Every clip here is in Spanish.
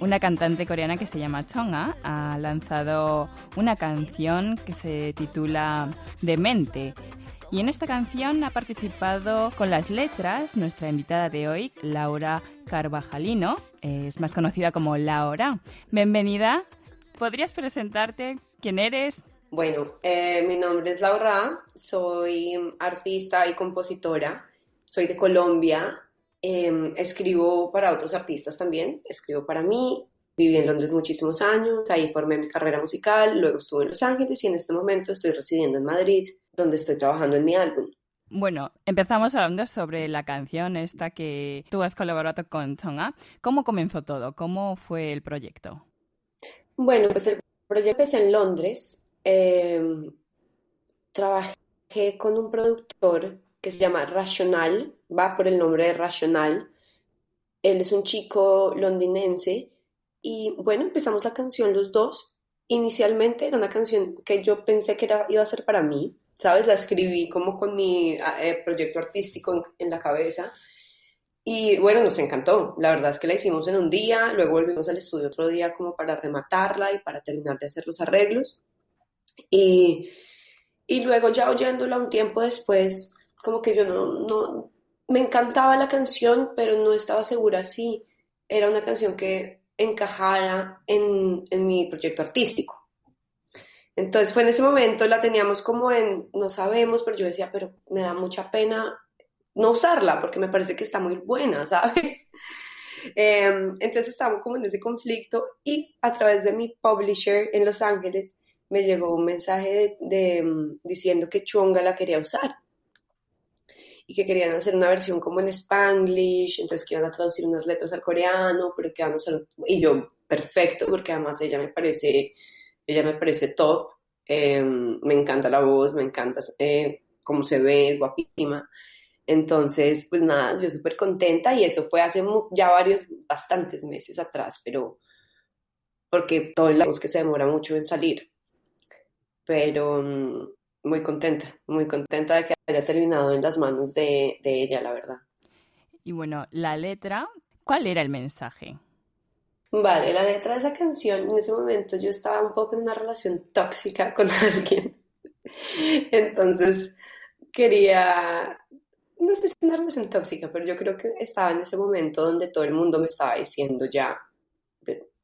Una cantante coreana que se llama Chonga ha lanzado una canción que se titula Demente. Y en esta canción ha participado con las letras nuestra invitada de hoy, Laura Carvajalino. Es más conocida como Laura. Bienvenida. ¿Podrías presentarte? ¿Quién eres? Bueno, eh, mi nombre es Laura, soy artista y compositora, soy de Colombia, Em, escribo para otros artistas también, escribo para mí, viví en Londres muchísimos años, ahí formé mi carrera musical, luego estuve en Los Ángeles y en este momento estoy residiendo en Madrid, donde estoy trabajando en mi álbum. Bueno, empezamos hablando sobre la canción esta que tú has colaborado con Tonga. ¿Cómo comenzó todo? ¿Cómo fue el proyecto? Bueno, pues el proyecto empecé en Londres. Em, trabajé con un productor que se llama Rational, va por el nombre de Rational. Él es un chico londinense y bueno, empezamos la canción los dos. Inicialmente era una canción que yo pensé que era, iba a ser para mí, ¿sabes? La escribí como con mi eh, proyecto artístico en, la cabeza. Y bueno, nos encantó. La verdad es que la hicimos en un día, luego volvimos al estudio otro día como para rematarla y para terminar de hacer los arreglos. Y, y luego ya oyéndola un tiempo después, como que yo no, no, me encantaba la canción, pero no estaba segura si era una canción que encajara en, en mi proyecto artístico. Entonces fue en ese momento, la teníamos como en, no sabemos, pero yo decía, pero me da mucha pena no usarla porque me parece que está muy buena, ¿sabes? Em, entonces estábamos como en ese conflicto y a través de mi publisher en Los Ángeles me llegó un mensaje de, diciendo que Chunga la quería usar y que querían hacer una versión como en Spanglish, entonces que iban a traducir unas letras al coreano, pero que iban a hacer, y yo, perfecto, porque además ella me parece, ella me parece top, em, me encanta la voz, me encanta eh, cómo se ve, es guapísima. Entonces, pues nada, yo súper contenta y eso fue hace ya varios, bastantes meses atrás, pero porque todo el voz que se demora mucho en salir. Pero, mm, muy contenta, muy contenta de que haya terminado en las manos de, ella, la verdad. Y bueno, la letra, ¿cuál era el mensaje? Vale, la letra de esa canción, en ese momento yo estaba un poco en una relación tóxica con alguien. Entonces quería, no sé si es una relación tóxica, pero yo creo que estaba en ese momento donde todo el mundo me estaba diciendo ya,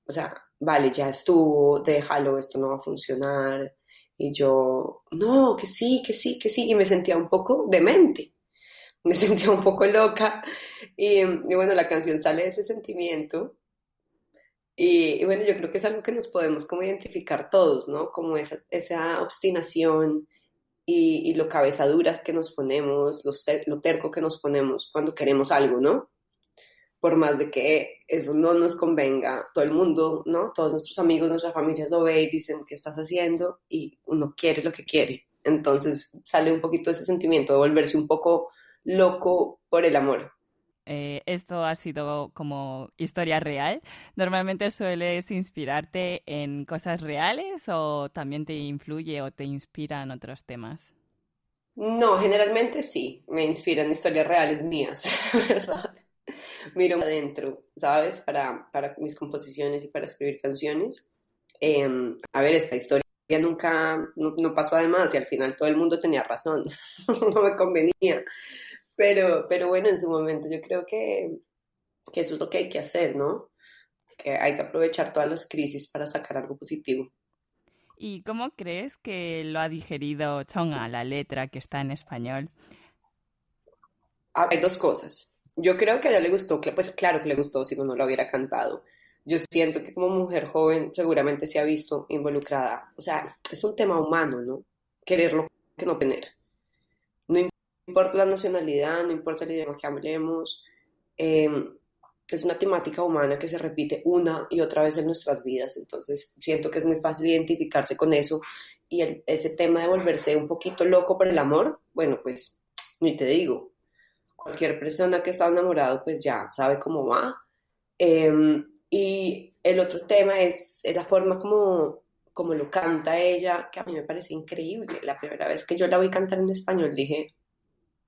o sea, vale, ya estuvo, déjalo, esto no va a funcionar, y yo, no, que sí, que sí, que sí, y me sentía un poco demente, me sentía un poco loca, y, bueno, la canción sale de ese sentimiento, y, bueno, yo creo que es algo que nos podemos como identificar todos, ¿no? Como esa, esa obstinación y, y, lo cabezadura que nos ponemos, lo terco que nos ponemos cuando queremos algo, ¿no? Por más de que eso no nos convenga, todo el mundo, ¿no? Todos nuestros amigos, nuestras familias lo ven y dicen qué estás haciendo y uno quiere lo que quiere. Entonces sale un poquito ese sentimiento de volverse un poco loco por el amor. Eh, esto ha sido como historia real. ¿Normalmente sueles inspirarte en cosas reales o también te influye o te inspira en otros temas? No, generalmente sí, me inspiran historias reales mías, ¿verdad? Miro adentro, ¿sabes? Para, para mis composiciones y para escribir canciones. Em, a ver, esta historia nunca, no, pasó además y al final todo el mundo tenía razón, no me convenía. Pero, pero bueno, en su momento yo creo que, que eso es lo que hay que hacer, ¿no? Que hay que aprovechar todas las crisis para sacar algo positivo. ¿Y cómo crees que lo ha digerido Chonga, la letra que está en español? Hay dos cosas. Yo creo que a ella le gustó, pues claro que le gustó si no, no lo hubiera cantado. Yo siento que como mujer joven seguramente se ha visto involucrada. O sea, es un tema humano, ¿no? Quererlo que no tener. No importa la nacionalidad, no importa el idioma que hablemos. Em, es una temática humana que se repite una y otra vez en nuestras vidas. Entonces siento que es muy fácil identificarse con eso. Y ese tema de volverse un poquito loco por el amor, bueno, pues ni te digo, cualquier persona que está enamorado pues ya sabe cómo va. Em, y el otro tema es, la forma como, como lo canta ella, que a mí me parece increíble. La primera vez que yo la a cantar en español dije,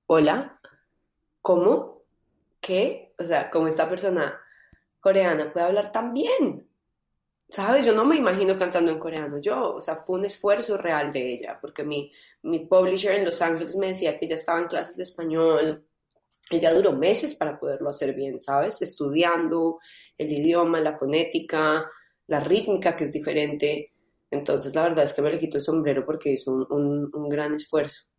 hola, ¿cómo? ¿Qué? O sea, como esta persona coreana puede hablar tan bien. ¿Sabes? Yo no me imagino cantando en coreano. Yo, o sea, fue un esfuerzo real de ella, porque mi, mi publisher en Los Ángeles me decía que ella estaba en clases de español. Ella duró meses para poderlo hacer bien, ¿sabes? Estudiando el idioma, la fonética, la rítmica, que es diferente. Entonces, la verdad es que me le quito el sombrero porque hizo un, un gran esfuerzo.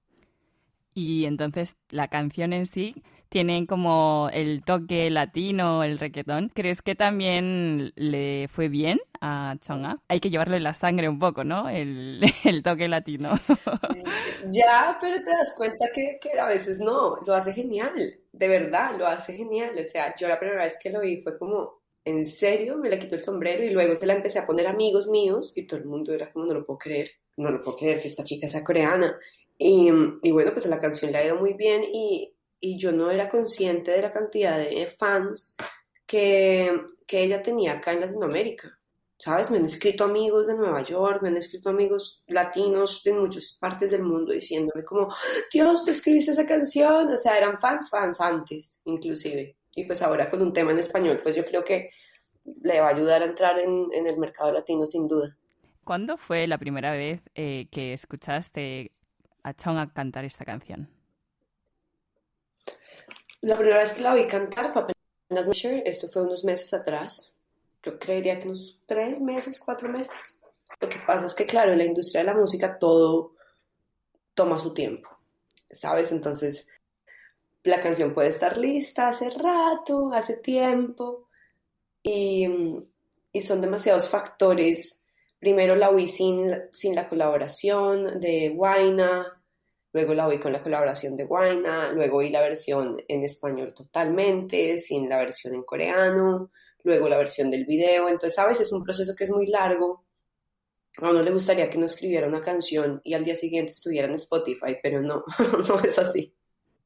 Y entonces la canción en sí tiene como el toque latino, el requetón. ¿Crees que también le fue bien a Chonga? Hay que llevarle la sangre un poco, ¿no? El, toque latino. Ya, pero te das cuenta que, a veces no, lo hace genial, de verdad, lo hace genial. O sea, yo la primera vez que lo vi fue como, en serio, me le quitó el sombrero y luego se la empecé a poner amigos míos y todo el mundo era como, no lo puedo creer, no lo puedo creer que esta chica sea coreana. Y, y, bueno, pues la canción le ha ido muy bien y, y, yo no era consciente de la cantidad de fans que, que, ella tenía acá en Latinoamérica. ¿Sabes? Me han escrito amigos de Nueva York, me han escrito amigos latinos de muchas partes del mundo diciéndome como, Dios, te escribiste esa canción. O sea, eran fans, fans antes, inclusive. Y pues ahora con un tema en español, pues yo creo que le va a ayudar a entrar en, en el mercado latino sin duda. ¿Cuándo fue la primera vez eh, que escuchaste a Chong cantar esta canción? La primera vez que la vi cantar fue apenas esto fue unos meses atrás. Yo creería que unos tres meses, cuatro meses. Lo que pasa es que, claro, en la industria de la música todo toma su tiempo, ¿sabes? Entonces, la canción puede estar lista hace rato, hace tiempo, y, y son demasiados factores Primero la oí sin, sin la colaboración de Guaina, luego la oí con la colaboración de Guaina, luego oí la versión en español totalmente, sin la versión en coreano, luego la versión del video. Entonces, a veces es un proceso que es muy largo. A uno le gustaría que uno escribiera una canción y al día siguiente estuviera en Spotify, pero no, no es así.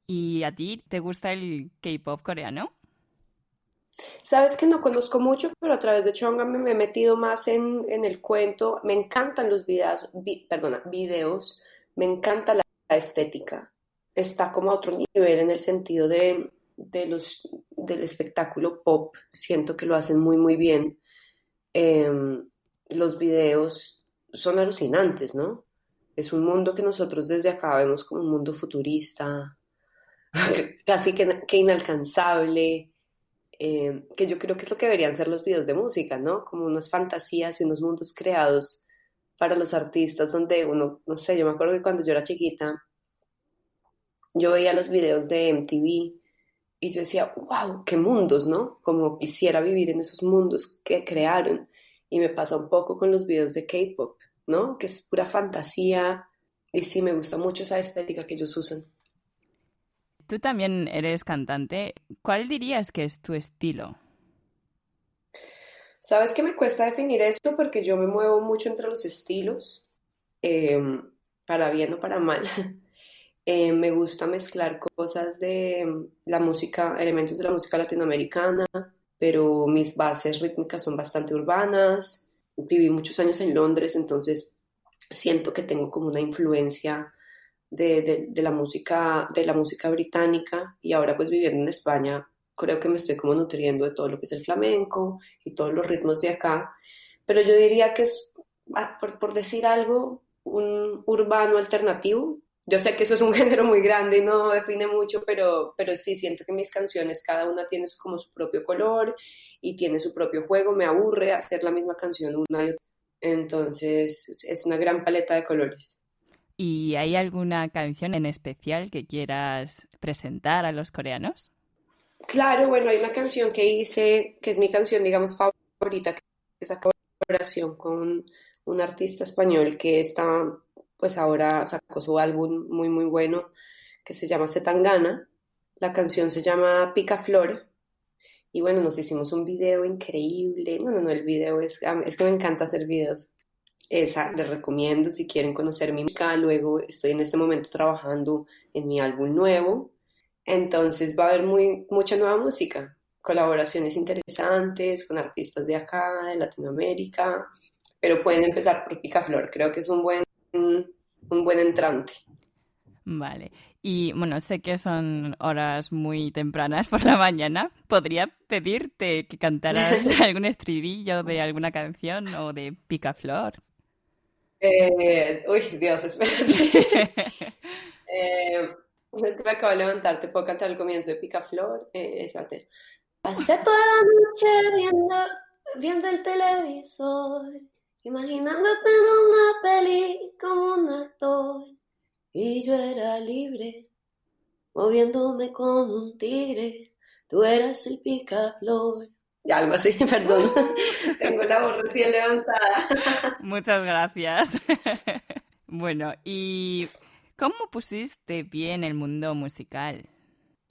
¿Y a ti te gusta el K-pop coreano? Sabes que no conozco mucho, pero a través de Chonga me he metido más en, el cuento. Me encantan los videos, perdona, videos, me encanta la, estética. Está como a otro nivel en el sentido de, los, del espectáculo pop. Siento que lo hacen muy, muy bien. Em, los videos son alucinantes, ¿no? Es un mundo que nosotros desde acá vemos como un mundo futurista, casi que inalcanzable eh, que yo creo que es lo que deberían ser los videos de música, ¿no? Como unas fantasías y unos mundos creados para los artistas donde uno, no sé, yo me acuerdo que cuando yo era chiquita, yo veía los videos de MTV y yo decía, wow, qué mundos, ¿no? Como quisiera vivir en esos mundos que crearon. Y me pasa un poco con los videos de K-Pop, ¿no? Que es pura fantasía y sí, me gusta mucho esa estética que ellos usan. Tú también eres cantante. ¿Cuál dirías que es tu estilo? Sabes que me cuesta definir esto porque yo me muevo mucho entre los estilos, em, para bien o para mal. Em, me gusta mezclar cosas de la música, elementos de la música latinoamericana, pero mis bases rítmicas son bastante urbanas. Viví muchos años en Londres, entonces siento que tengo como una influencia de, la música, de la música británica y ahora pues viviendo en España creo que me estoy como nutriendo de todo lo que es el flamenco y todos los ritmos de acá, pero yo diría que es, ah, por, decir algo, un urbano alternativo. Yo sé que eso es un género muy grande y no define mucho, pero, pero sí siento que mis canciones, cada una tiene como su propio color y tiene su propio juego. Me aburre hacer la misma canción una y otra. Entonces es una gran paleta de colores. ¿Y hay alguna canción en especial que quieras presentar a los coreanos? Claro, bueno, hay una canción que hice, que es mi canción, digamos, favorita, que es la colaboración con un artista español que está, pues ahora sacó su álbum muy, muy bueno, que se llama Setangana. La canción se llama Pica Flor. Y bueno, nos hicimos un video increíble. No, no, no, el video es, es que me encanta hacer videos. Esa les recomiendo si quieren conocer mi música. Luego estoy en este momento trabajando en mi álbum nuevo. Entonces va a haber muy, mucha nueva música, colaboraciones interesantes con artistas de acá, de Latinoamérica. Pero pueden empezar por Picaflor, creo que es un buen, un buen entrante. Vale. Y bueno, sé que son horas muy tempranas por la mañana. ¿Podría pedirte que cantaras algún estribillo de alguna canción o de Picaflor? Eh, uy, Dios, espérate. eh, me acabo de levantar, te puedo cantar el comienzo de Picaflor. Eh, espérate. Pasé toda la noche viendo, viendo el televisor, imaginándote en una peli como un actor. Y yo era libre, moviéndome como un tigre. Tú eras el picaflor. Ya, algo así, perdón. Tengo la voz recién levantada. Muchas gracias. bueno, ¿y cómo pusiste pie en el mundo musical?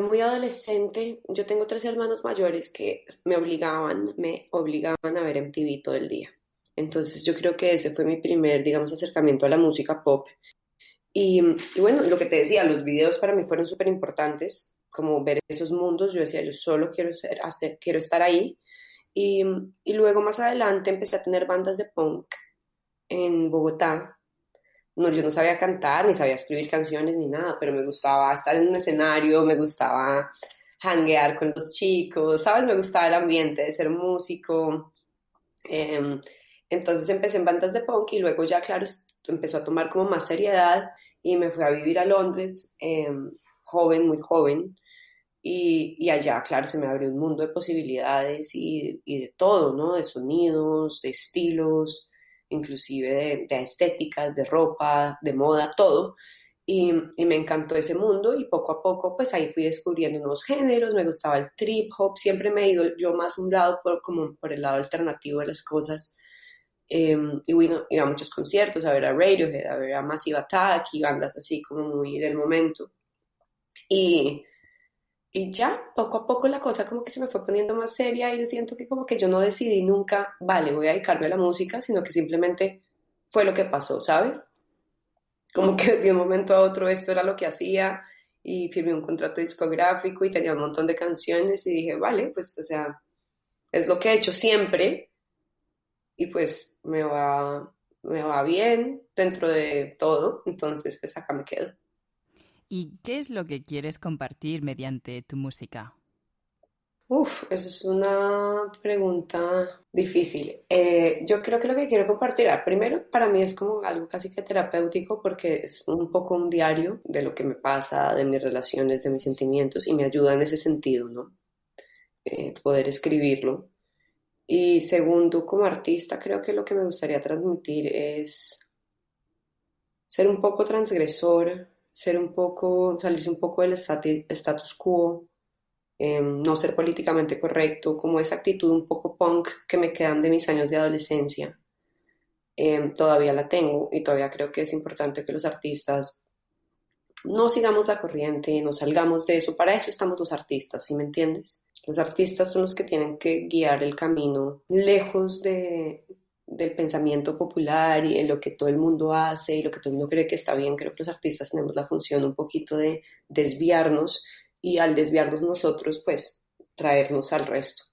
Muy adolescente, yo tengo tres hermanos mayores que me obligaban, me obligaban a ver MTV todo el día. Entonces yo creo que ese fue mi primer, digamos, acercamiento a la música pop y, bueno, lo que te decía, los videos para mí fueron súper importantes, como ver esos mundos, yo decía, yo solo quiero, ser, quiero estar ahí. Y luego más adelante empecé a tener bandas de punk en Bogotá. No, yo no sabía cantar, ni sabía escribir canciones, ni nada, pero me gustaba estar en un escenario, me gustaba hanguear con los chicos, ¿sabes? Me gustaba el ambiente de ser músico. Eh, entonces empecé en bandas de punk y luego ya, claro, empezó a tomar como más seriedad y me fui a vivir a Londres, em, joven, muy joven, y, allá, claro, se me abrió un mundo de posibilidades y, de todo, ¿no? De sonidos, de estilos, inclusive de, de estéticas, de ropa, de moda, todo. Y, me encantó ese mundo y poco a poco pues ahí fui descubriendo nuevos géneros, me gustaba el trip hop, siempre me he ido yo más un lado por, como por el lado alternativo de las cosas Em, y bueno, iba a muchos conciertos, a ver a Radiohead, a ver a Massive Attack y bandas así como muy del momento. Y, y ya, poco a poco la cosa como que se me fue poniendo más seria y yo siento que como que yo no decidí nunca, vale, voy a dedicarme a la música, sino que simplemente fue lo que pasó, ¿sabes? Como que de un momento a otro esto era lo que hacía y firmé un contrato discográfico y tenía un montón de canciones y dije, vale, pues, o sea, es lo que he hecho siempre y pues me va, me va bien dentro de todo, entonces pues acá me quedo. ¿Y qué es lo que quieres compartir mediante tu música? Uf, eso es una pregunta difícil. Eh, yo creo que lo que quiero compartir, ah, primero, para mí es como algo casi que terapéutico porque es un poco un diario de lo que me pasa, de mis relaciones, de mis sentimientos y me ayuda en ese sentido, ¿no? Eh, poder escribirlo y segundo, como artista, creo que lo que me gustaría transmitir es ser un poco transgresor, ser un poco, salirse un poco del status quo, em, no ser políticamente correcto, como esa actitud un poco punk que me quedan de mis años de adolescencia. Em, todavía la tengo y todavía creo que es importante que los artistas no sigamos la corriente, no salgamos de eso. Para eso estamos los artistas, ¿sí me entiendes? Los artistas son los que tienen que guiar el camino lejos de, del pensamiento popular y de lo que todo el mundo hace y lo que todo el mundo cree que está bien. Creo que los artistas tenemos la función un poquito de desviarnos y al desviarnos nosotros, pues traernos al resto.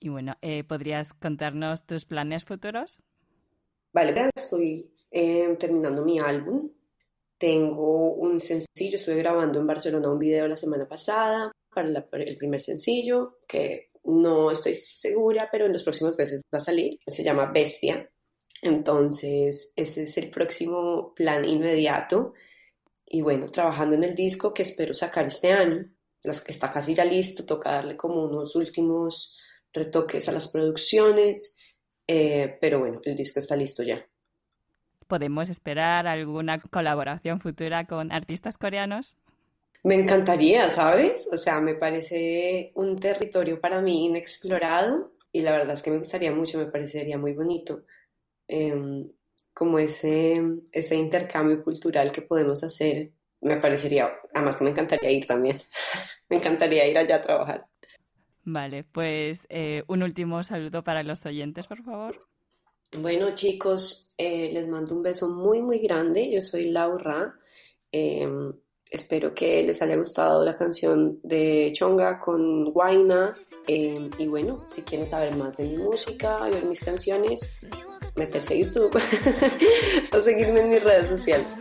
Y bueno, eh, ¿podrías contarnos tus planes futuros? Vale, estoy eh, terminando mi álbum. Tengo un sencillo, estuve grabando en Barcelona un video la semana pasada para, el primer sencillo, que no estoy segura, pero en los próximos meses va a salir. Se llama Bestia. Entonces, ese es el próximo plan inmediato. Y bueno, trabajando en el disco que espero sacar este año. Está casi ya listo, toca darle como unos últimos retoques a las producciones. Eh, pero bueno, el disco está listo ya. ¿Podemos esperar alguna colaboración futura con artistas coreanos? Me encantaría, ¿sabes? O sea, me parece un territorio para mí inexplorado y la verdad es que me gustaría mucho, me parecería muy bonito. Em, como ese, ese intercambio cultural que podemos hacer, me parecería, además que me encantaría ir también, me encantaría ir allá a trabajar. Vale, pues eh, un último saludo para los oyentes, por favor. Bueno, chicos, eh, les mando un beso muy, muy grande. Yo soy Laura. Em, Espero que les haya gustado la canción de Chonga con Guaina. Em, y bueno, si quieren saber más de mi música ver mis canciones, meterse a YouTube o seguirme en mis redes sociales.